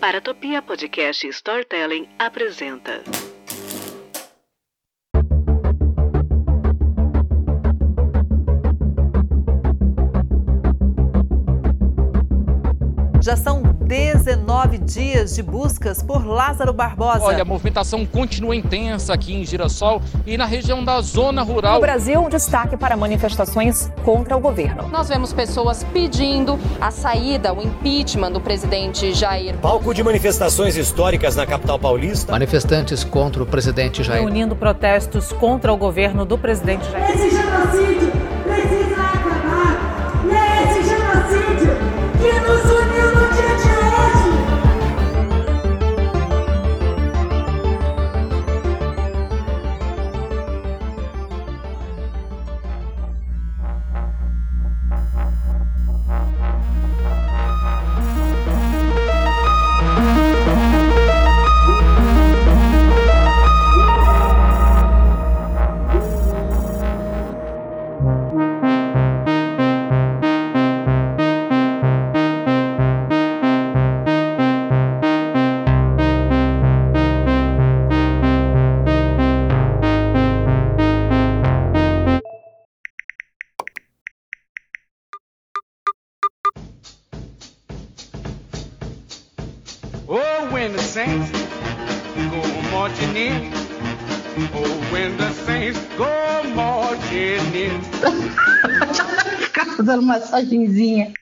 Paratopia Podcast Storytelling apresenta. Já são 19 dias de buscas por Lázaro Barbosa. Olha, a movimentação continua intensa aqui em Girassol e na região da zona rural. No Brasil, um destaque para manifestações contra o governo. Nós vemos pessoas pedindo a saída, o impeachment do presidente Jair. Palco de manifestações históricas na capital paulista. Manifestantes contra o presidente Jair. Reunindo protestos contra o governo do presidente Jair. Esse genocídio when the saints go marching in. Oh, when the saints go marching in. fazendo massagenzinha.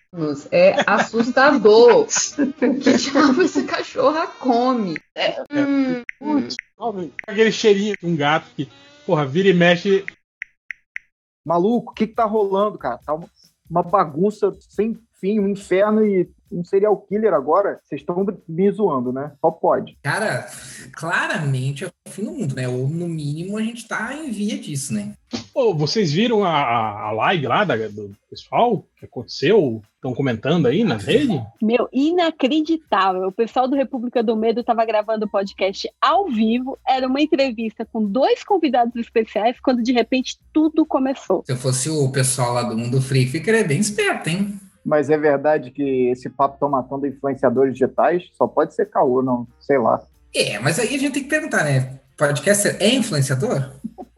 É assustador. que diabo essa cachorra come? É, hum, Aquele cheirinho de um gato que, porra, vira e mexe. Maluco, o que, que tá rolando, cara? Tá uma, uma bagunça sem fim, um inferno e um serial killer agora. Vocês estão me zoando, né? Só pode. Cara, claramente é o fim do mundo, né? Ou no mínimo a gente tá em via disso, né? Pô, vocês viram a, a, live lá da- do pessoal que aconteceu? Estão comentando aí na rede? Meu, inacreditável. O pessoal do República do Medo estava gravando o podcast ao vivo. Era uma entrevista com dois convidados especiais, quando de repente tudo começou. Se eu fosse o pessoal lá do Mundo Free, ficaria bem esperto, hein? Mas é verdade que esse papo estão matando influenciadores digitais? Só pode ser caô, não. Sei lá. É, mas aí a gente tem que perguntar, né? Podcaster é influenciador?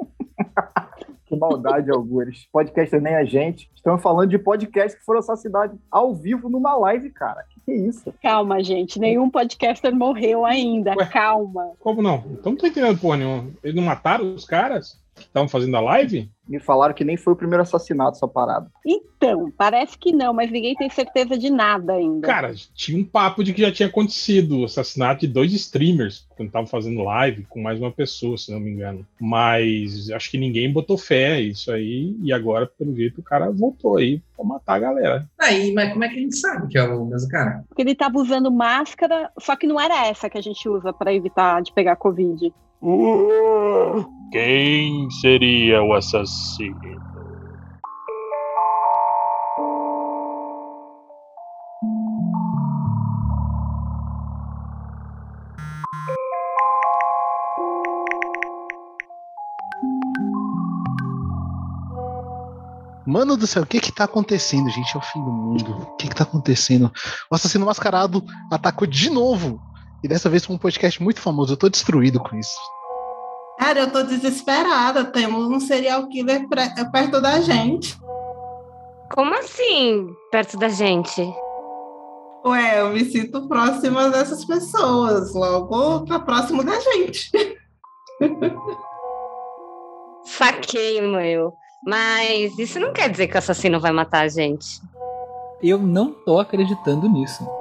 Que maldade, algures. Podcaster nem a gente. Estamos falando de podcasts que foram assassinados ao vivo numa live, cara. Que que é isso? Calma, gente. Nenhum podcaster morreu ainda. Ué. Calma. Como não? Então não tô entendendo porra nenhuma. Eles não mataram os caras estavam fazendo a live? Me falaram que nem foi o primeiro assassinato essa parada. Então, parece que não, mas ninguém tem certeza de nada ainda. Cara, tinha um papo de que já tinha acontecido o assassinato de dois streamers quando estavam fazendo live com mais uma pessoa, se não me engano. Mas acho que ninguém botou fé isso aí. E agora, pelo jeito, o cara voltou aí pra matar a galera. Aí, mas como é que a gente sabe que é o mesmo cara? Porque ele tava usando máscara, só que não era essa que a gente usa para evitar de pegar Covid. Quem seria o assassino? Mano do céu, o que que tá acontecendo, gente? É o fim do mundo. O que que tá acontecendo? O assassino mascarado atacou de novo. E dessa vez com um podcast muito famoso. Eu tô destruído com isso. Cara, eu tô desesperada. Temos um serial killer perto da gente. Como assim, perto da gente? Ué, eu me sinto próxima dessas pessoas. Logo, tá próximo da gente. Saquei, meu. Mas isso não quer dizer que o assassino vai matar a gente. Eu não tô acreditando nisso.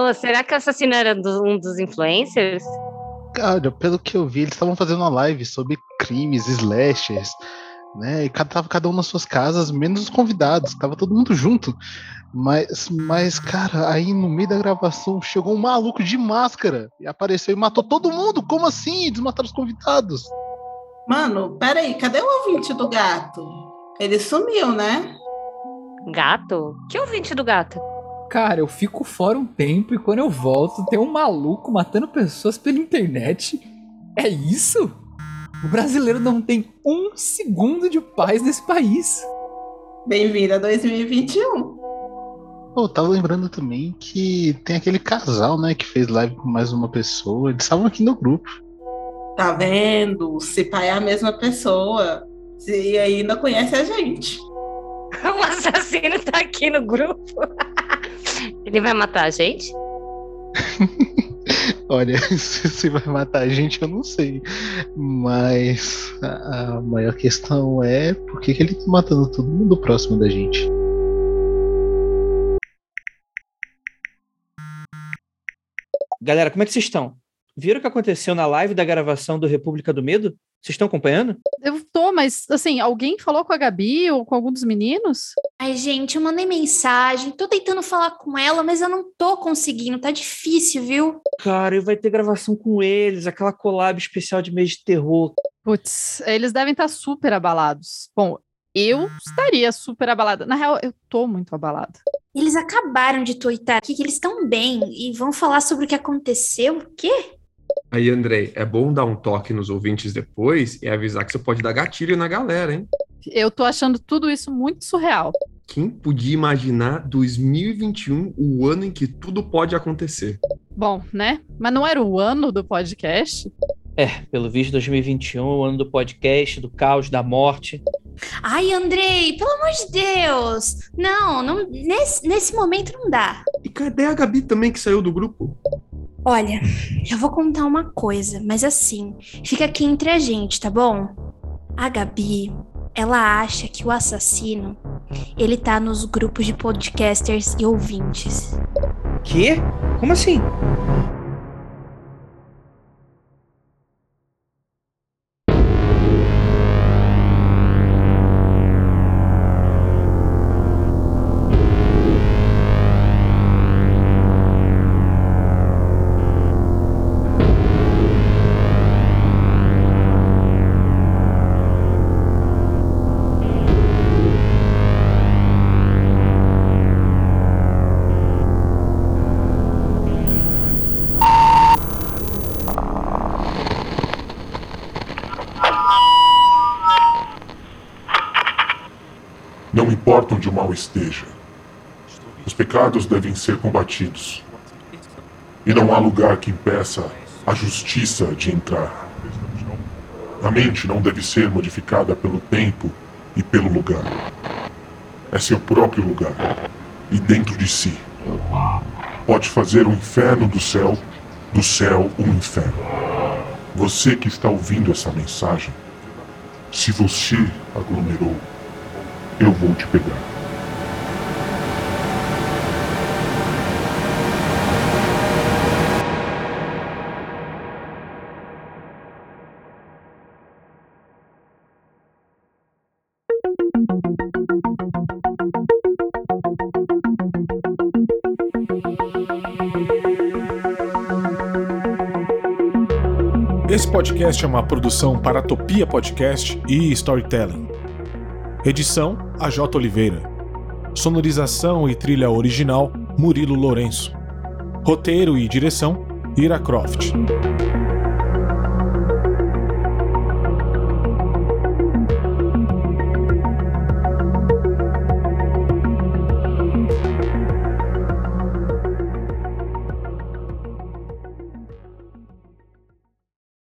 Ô, será que o assassino era do- um dos influencers? Cara, pelo que eu vi, eles estavam fazendo uma live sobre crimes, slashers, né? E cada, tava cada um nas suas casas, menos os convidados, tava todo mundo junto. Mas, mas, cara, aí no meio da gravação chegou um maluco de máscara e apareceu e matou todo mundo. Como assim? Desmataram os convidados. Mano, peraí, cadê o ouvinte do gato? Ele sumiu, né? Gato? Que ouvinte do gato? Cara, eu fico fora um tempo e quando eu volto tem um maluco matando pessoas pela internet. É isso? O brasileiro não tem um segundo de paz nesse país. Bem-vindo a 2021. Pô, tava lembrando também que tem aquele casal, né, que fez live com mais uma pessoa. Eles estavam aqui no grupo. Tá vendo? Se pai é a mesma pessoa, e ainda conhece a gente. O assassino tá aqui no grupo. Ele vai matar a gente? Olha, se se vai matar a gente, eu não sei. Mas a, a maior questão é por que, que ele tá matando todo mundo próximo da gente. Galera, como é que vocês estão? Viram o que aconteceu na live da gravação do República do Medo? Vocês estão acompanhando? Eu tô, mas assim, alguém falou com a Gabi ou com algum dos meninos? Ai, gente, eu mandei mensagem, tô tentando falar com ela, mas eu não tô conseguindo, tá difícil, viu? Cara, e vai ter gravação com eles, aquela collab especial de mês de terror. Putz, eles devem estar super abalados. Bom, eu estaria super abalada. Na real, eu tô muito abalada. Eles acabaram de tuitar aqui que eles estão bem e vão falar sobre o que aconteceu. O quê? Aí, Andrei, é bom dar um toque nos ouvintes depois e avisar que você pode dar gatilho na galera, hein? Eu tô achando tudo isso muito surreal. Quem podia imaginar 2021, o ano em que tudo pode acontecer? Bom, né? Mas não era o ano do podcast? É, pelo visto 2021, o ano do podcast, do caos, da morte. Ai, Andrei, pelo amor de Deus! Não, não nesse, nesse momento não dá. E cadê a Gabi também que saiu do grupo? Olha, eu vou contar uma coisa, mas assim, fica aqui entre a gente, tá bom? A Gabi, ela acha que o assassino, ele tá nos grupos de podcasters e ouvintes. Quê? Como assim? Esteja, os pecados devem ser combatidos. E não há lugar que impeça a justiça de entrar. A mente não deve ser modificada pelo tempo e pelo lugar. É seu próprio lugar, e dentro de si. Pode fazer o inferno do céu, do céu um inferno. Você que está ouvindo essa mensagem, se você aglomerou, eu vou te pegar. Esse podcast é uma produção para Topia Podcast e Storytelling. Edição AJ Oliveira. Sonorização e trilha original Murilo Lourenço. Roteiro e direção Ira Croft.